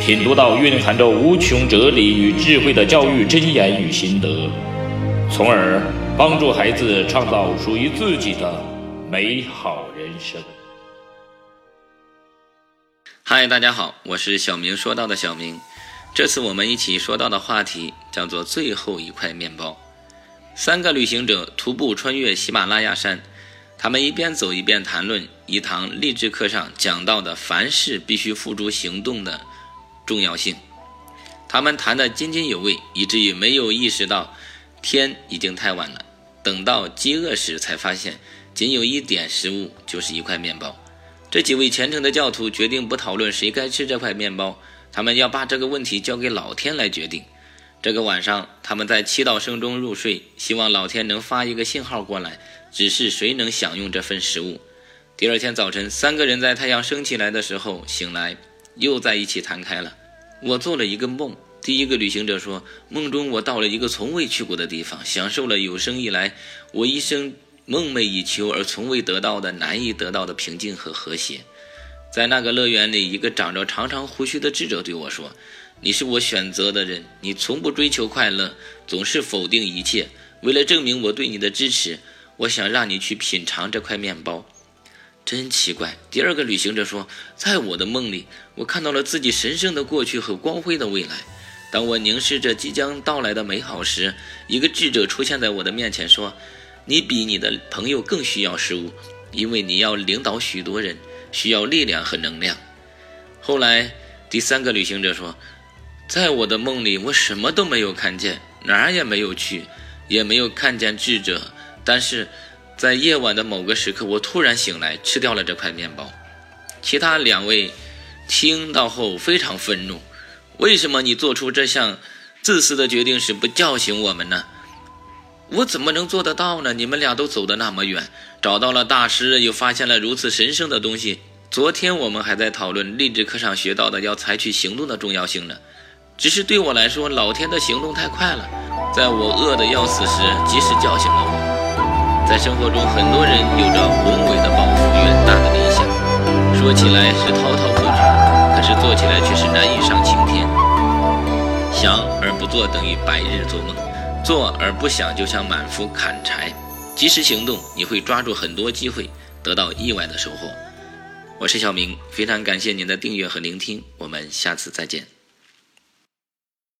品读到蕴含着无穷哲理与智慧的教育箴言与心得，从而帮助孩子创造属于自己的美好人生。嗨，大家好，我是小明说到的小明。这次我们一起说到的话题叫做“最后一块面包”。三个旅行者徒步穿越喜马拉雅山，他们一边走一边谈论一堂励志课上讲到的凡事必须付诸行动的。重要性，他们谈得津津有味，以至于没有意识到天已经太晚了。等到饥饿时，才发现仅有一点食物，就是一块面包。这几位虔诚的教徒决定不讨论谁该吃这块面包，他们要把这个问题交给老天来决定。这个晚上，他们在祈祷声中入睡，希望老天能发一个信号过来，指示谁能享用这份食物。第二天早晨，三个人在太阳升起来的时候醒来。又在一起谈开了。我做了一个梦。第一个旅行者说，梦中我到了一个从未去过的地方，享受了有生以来我一生梦寐以求而从未得到的难以得到的平静和和谐。在那个乐园里，一个长着长长胡须的智者对我说：“你是我选择的人，你从不追求快乐，总是否定一切。为了证明我对你的支持，我想让你去品尝这块面包。”真奇怪！第二个旅行者说，在我的梦里，我看到了自己神圣的过去和光辉的未来。当我凝视着即将到来的美好时，一个智者出现在我的面前，说：“你比你的朋友更需要食物，因为你要领导许多人，需要力量和能量。”后来，第三个旅行者说，在我的梦里，我什么都没有看见，哪儿也没有去，也没有看见智者，但是。在夜晚的某个时刻，我突然醒来，吃掉了这块面包。其他两位听到后非常愤怒：“为什么你做出这项自私的决定时不叫醒我们呢？”我怎么能做得到呢？你们俩都走得那么远，找到了大师，又发现了如此神圣的东西。昨天我们还在讨论励志课上学到的要采取行动的重要性呢。只是对我来说，老天的行动太快了，在我饿得要死时，及时叫醒了我。在生活中，很多人有着宏伟的抱负、远大的理想，说起来是滔滔不绝，可是做起来却是难以上青天。想而不做等于白日做梦，做而不想就像满腹砍柴。及时行动，你会抓住很多机会，得到意外的收获。我是小明，非常感谢您的订阅和聆听，我们下次再见。